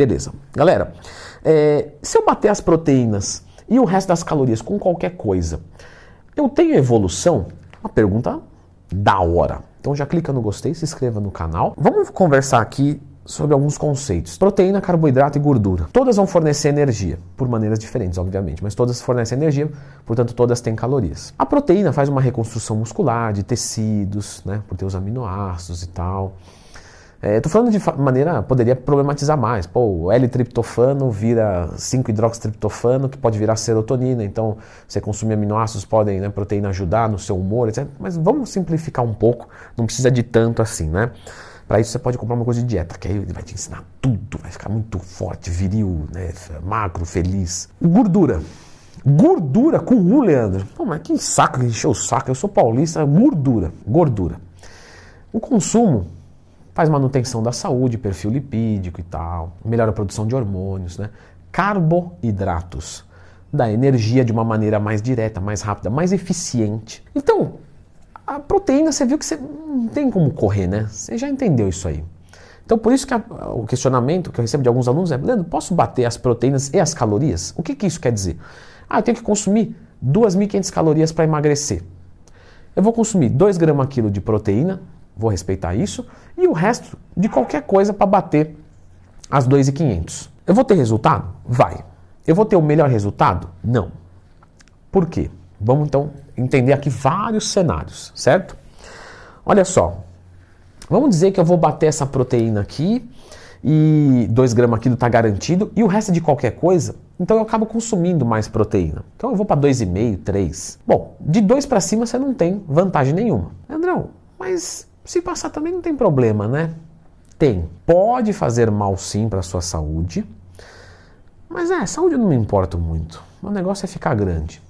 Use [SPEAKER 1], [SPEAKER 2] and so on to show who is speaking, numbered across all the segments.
[SPEAKER 1] Beleza. Galera, é, se eu bater as proteínas e o resto das calorias com qualquer coisa, eu tenho evolução? Uma pergunta da hora. Então já clica no gostei, se inscreva no canal. Vamos conversar aqui sobre alguns conceitos. Proteína, carboidrato e gordura. Todas vão fornecer energia, por maneiras diferentes, obviamente, mas todas fornecem energia, portanto todas têm calorias. A proteína faz uma reconstrução muscular de tecidos, né, por ter os aminoácidos e tal. Estou é, falando de maneira, poderia problematizar mais. Pô, L-triptofano vira 5-hidroxitriptofano, que pode virar serotonina. Então, você consumir aminoácidos podem, né, proteína ajudar no seu humor, etc. Mas vamos simplificar um pouco, não precisa de tanto assim, né? Para isso você pode comprar uma coisa de dieta, que aí ele vai te ensinar tudo, vai ficar muito forte, viril, né, magro, feliz. Gordura. Gordura com U, Leandro. Pô, mas que saco, encheu o saco. Eu sou paulista, gordura, gordura. O consumo faz manutenção da saúde, perfil lipídico e tal, melhora a produção de hormônios, né? Carboidratos dá energia de uma maneira mais direta, mais rápida, mais eficiente. Então, a proteína você viu que você não tem como correr, né? Você já entendeu isso aí. Então, por isso que a, o questionamento que eu recebo de alguns alunos é: Leandro, posso bater as proteínas e as calorias? O que, que isso quer dizer? Ah, eu tenho que consumir 2.500 calorias para emagrecer. Eu vou consumir 2 gramas quilo de proteína, vou respeitar isso, e o resto de qualquer coisa para bater as 2,500. Eu vou ter resultado? Vai. Eu vou ter o melhor resultado? Não. Por quê? Vamos então entender aqui vários cenários, certo? Olha só. Vamos dizer que eu vou bater essa proteína aqui e 2 gramas aqui está garantido e o resto de qualquer coisa, então eu acabo consumindo mais proteína. Então eu vou para 2,5, 3. Bom, de 2 para cima você não tem vantagem nenhuma. Andrão, mas se passar também não tem problema, né? Tem. Pode fazer mal sim para sua saúde. Mas é, saúde eu não me importo muito. O negócio é ficar grande.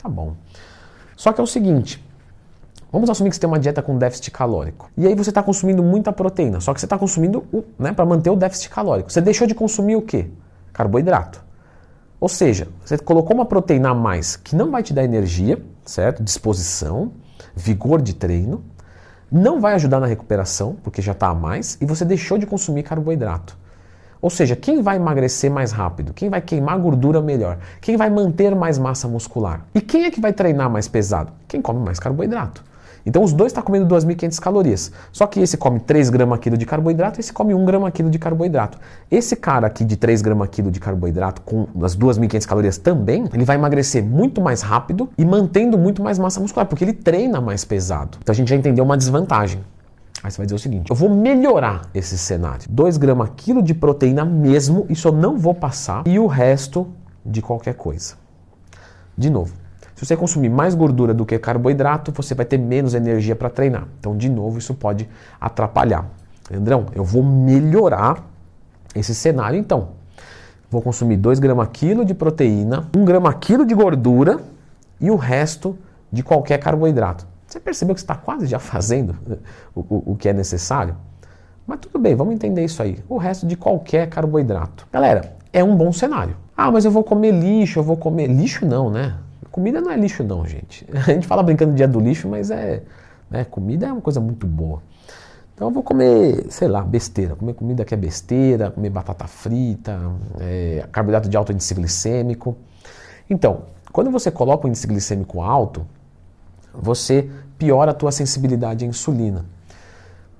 [SPEAKER 1] Tá bom. Só que é o seguinte, Vamos assumir que você tem uma dieta com déficit calórico. E aí você está consumindo muita proteína, só que você está consumindo né, para manter o déficit calórico. Você deixou de consumir o quê? Carboidrato. Ou seja, você colocou uma proteína a mais que não vai te dar energia, certo? Disposição, vigor de treino, não vai ajudar na recuperação, porque já está a mais, e você deixou de consumir carboidrato. Ou seja, quem vai emagrecer mais rápido? Quem vai queimar gordura melhor? Quem vai manter mais massa muscular? E quem é que vai treinar mais pesado? Quem come mais carboidrato. Então os dois estão tá comendo 2.500 calorias. Só que esse come 3 gramas quilo de carboidrato e esse come 1 grama quilo de carboidrato. Esse cara aqui de 3 gramas quilo de carboidrato com as 2.500 calorias também, ele vai emagrecer muito mais rápido e mantendo muito mais massa muscular, porque ele treina mais pesado. Então a gente já entendeu uma desvantagem. Aí você vai dizer o seguinte: eu vou melhorar esse cenário. 2 gramas quilo de proteína mesmo, isso eu não vou passar, e o resto de qualquer coisa. De novo, se você consumir mais gordura do que carboidrato, você vai ter menos energia para treinar. Então, de novo, isso pode atrapalhar. Andrão, eu vou melhorar esse cenário então. Vou consumir 2 gramas quilo de proteína, 1 grama quilo de gordura e o resto de qualquer carboidrato. Você percebeu que está quase já fazendo o, o, o que é necessário? Mas tudo bem, vamos entender isso aí. O resto de qualquer carboidrato. Galera, é um bom cenário. Ah, mas eu vou comer lixo, eu vou comer. Lixo não, né? Comida não é lixo não, gente. A gente fala brincando dia do lixo, mas é, né, comida é uma coisa muito boa. Então eu vou comer, sei lá, besteira, comer comida que é besteira, comer batata frita, é, carboidrato de alto índice glicêmico. Então, quando você coloca o índice glicêmico alto, você piora a tua sensibilidade à insulina.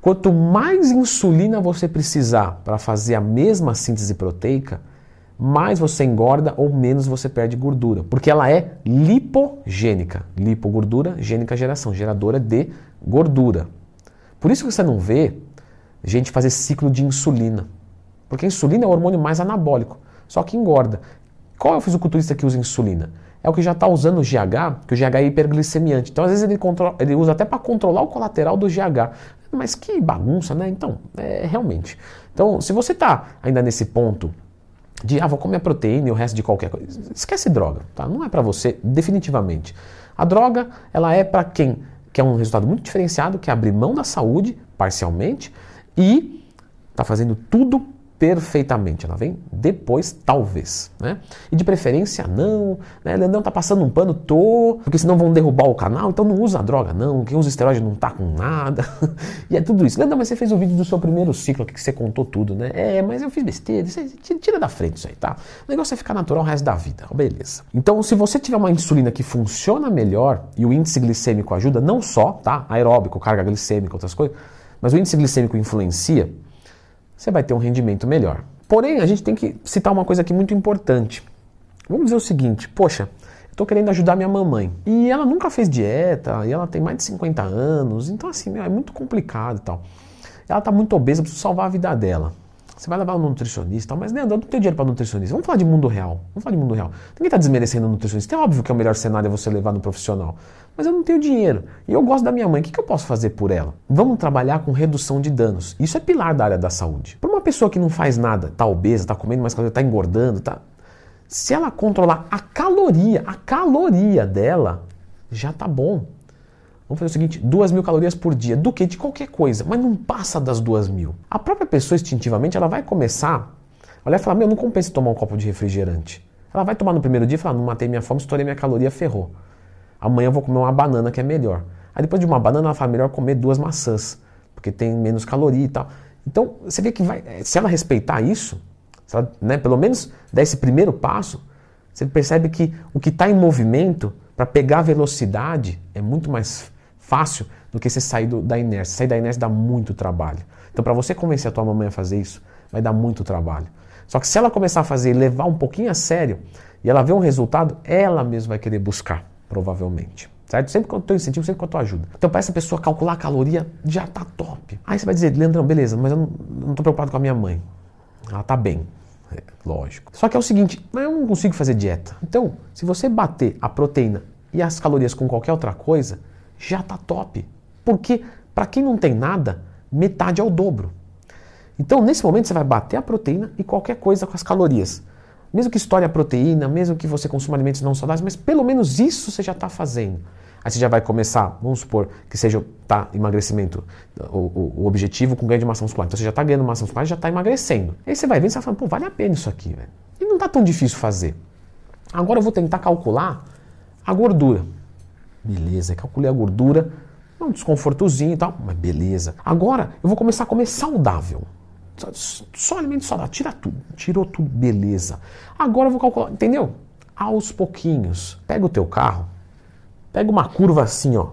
[SPEAKER 1] Quanto mais insulina você precisar para fazer a mesma síntese proteica, mais você engorda ou menos você perde gordura, porque ela é lipogênica. Lipogordura, gênica geração, geradora de gordura. Por isso que você não vê gente fazer ciclo de insulina, porque a insulina é o hormônio mais anabólico, só que engorda. Qual é o fisiculturista que usa insulina? É o que já está usando o GH, que o GH é hiperglicemiante. Então, às vezes, ele, controla, ele usa até para controlar o colateral do GH. Mas que bagunça, né? Então, é realmente. Então, se você está ainda nesse ponto de ah, vou comer proteína e o resto de qualquer coisa. Esquece droga, tá? Não é para você, definitivamente. A droga, ela é para quem quer um resultado muito diferenciado, que abrir mão da saúde, parcialmente, e tá fazendo tudo perfeitamente. Ela vem depois, talvez. Né? E de preferência, não. Né? Leandrão tá passando um pano, tô. Porque senão vão derrubar o canal, então não usa droga, não. Quem usa esteroide não tá com nada. e é tudo isso. Leandrão, mas você fez o vídeo do seu primeiro ciclo que você contou tudo, né? É, mas eu fiz besteira. Tira da frente isso aí, tá? O negócio é ficar natural o resto da vida. Beleza. Então, se você tiver uma insulina que funciona melhor e o índice glicêmico ajuda, não só, tá? Aeróbico, carga glicêmica, outras coisas, mas o índice glicêmico influencia você vai ter um rendimento melhor. Porém, a gente tem que citar uma coisa aqui muito importante. Vamos dizer o seguinte: poxa, estou querendo ajudar minha mamãe. E ela nunca fez dieta, e ela tem mais de 50 anos, então assim, é muito complicado e tal. Ela está muito obesa, preciso salvar a vida dela. Você vai levar no nutricionista, mas Leandro, eu não tenho dinheiro para nutricionista. Vamos falar de mundo real. Vamos falar de mundo real. Ninguém está desmerecendo o nutricionista. É óbvio que é o melhor cenário é você levar no profissional. Mas eu não tenho dinheiro. E eu gosto da minha mãe. O que, que eu posso fazer por ela? Vamos trabalhar com redução de danos. Isso é pilar da área da saúde. Para uma pessoa que não faz nada, está obesa, está comendo mais caloria, está engordando, tá... se ela controlar a caloria, a caloria dela, já tá bom. Vamos fazer o seguinte: duas mil calorias por dia. Do que? De qualquer coisa, mas não passa das duas mil. A própria pessoa, instintivamente, ela vai começar. Olha e falar: Meu, não compensa tomar um copo de refrigerante. Ela vai tomar no primeiro dia e falar: Não matei minha fome, estourei minha caloria, ferrou. Amanhã eu vou comer uma banana que é melhor. Aí depois de uma banana, ela fala: Melhor comer duas maçãs, porque tem menos caloria e tal. Então, você vê que vai, se ela respeitar isso, ela, né, pelo menos dar esse primeiro passo, você percebe que o que está em movimento para pegar velocidade é muito mais fácil do que você sair do, da inércia. Sair da inércia dá muito trabalho. Então, para você convencer a tua mamãe a fazer isso, vai dar muito trabalho. Só que se ela começar a fazer e levar um pouquinho a sério, e ela ver um resultado, ela mesma vai querer buscar, provavelmente. Certo? Sempre com o teu incentivo, sempre com a tua ajuda. Então, para essa pessoa calcular a caloria, já tá top. Aí você vai dizer, Leandrão, beleza, mas eu não, não tô preocupado com a minha mãe. Ela tá bem. É, lógico. Só que é o seguinte, eu não consigo fazer dieta. Então, se você bater a proteína e as calorias com qualquer outra coisa, já está top. Porque para quem não tem nada, metade é o dobro. Então, nesse momento, você vai bater a proteína e qualquer coisa com as calorias. Mesmo que estoure a proteína, mesmo que você consuma alimentos não saudáveis, mas pelo menos isso você já está fazendo. Aí você já vai começar, vamos supor que seja tá, emagrecimento, o, o, o objetivo com ganho de massa muscular. Então você já está ganhando massa muscular e já está emagrecendo. Aí você vai vendo e você vai falando, pô, vale a pena isso aqui, velho. E não está tão difícil fazer. Agora eu vou tentar calcular a gordura. Beleza, calculei a gordura, um desconfortozinho e tal, mas beleza. Agora eu vou começar a comer saudável. Só, só alimento saudável, tira tudo, tirou tudo, beleza. Agora eu vou calcular, entendeu? Aos pouquinhos. Pega o teu carro, pega uma curva assim, ó.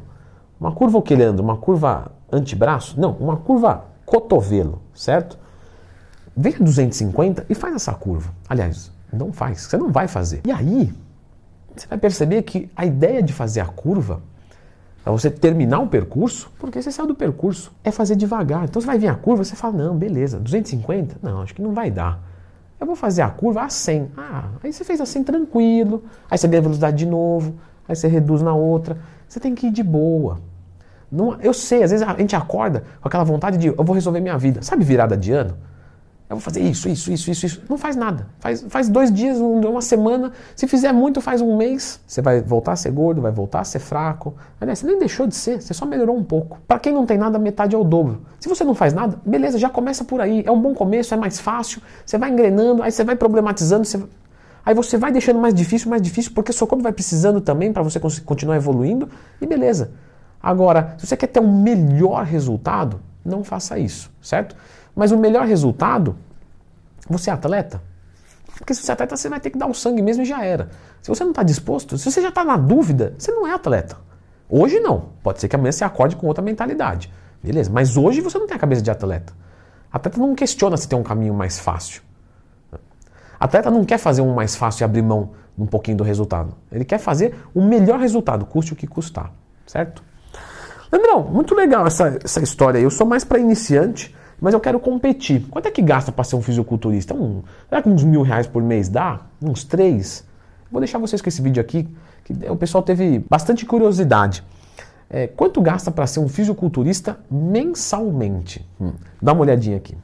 [SPEAKER 1] Uma curva o que, Leandro? Uma curva antebraço? Não, uma curva cotovelo, certo? Vem a 250 e faz essa curva. Aliás, não faz, você não vai fazer. E aí, você vai perceber que a ideia de fazer a curva é você terminar o percurso, porque você saiu do percurso, é fazer devagar. Então você vai vir a curva, você fala, não, beleza, 250? Não, acho que não vai dar. Eu vou fazer a curva a 100. Ah, aí você fez assim tranquilo, aí você ganha velocidade de novo, aí você reduz na outra. Você tem que ir de boa. Não, eu sei, às vezes a gente acorda com aquela vontade de eu vou resolver minha vida. Sabe virada de ano? Eu vou fazer isso, isso, isso, isso, isso. Não faz nada. Faz, faz dois dias, uma semana. Se fizer muito, faz um mês. Você vai voltar a ser gordo, vai voltar a ser fraco. Aliás, você nem deixou de ser, você só melhorou um pouco. Para quem não tem nada, metade é o dobro. Se você não faz nada, beleza, já começa por aí. É um bom começo, é mais fácil. Você vai engrenando, aí você vai problematizando. Você... Aí você vai deixando mais difícil, mais difícil, porque seu corpo vai precisando também para você continuar evoluindo. E beleza. Agora, se você quer ter um melhor resultado, não faça isso, certo? Mas o melhor resultado, você é atleta? Porque se você é atleta, você vai ter que dar o sangue mesmo e já era. Se você não está disposto, se você já está na dúvida, você não é atleta. Hoje não. Pode ser que amanhã você acorde com outra mentalidade. Beleza, mas hoje você não tem a cabeça de atleta. Atleta não questiona se tem um caminho mais fácil. Atleta não quer fazer um mais fácil e abrir mão um pouquinho do resultado. Ele quer fazer o melhor resultado, custe o que custar. Certo? Leandrão, muito legal essa, essa história aí. Eu sou mais para iniciante mas eu quero competir. Quanto é que gasta para ser um fisiculturista? Um, será que uns mil reais por mês dá? Uns três? Vou deixar vocês com esse vídeo aqui, que o pessoal teve bastante curiosidade. É, quanto gasta para ser um fisiculturista mensalmente? Hum, dá uma olhadinha aqui.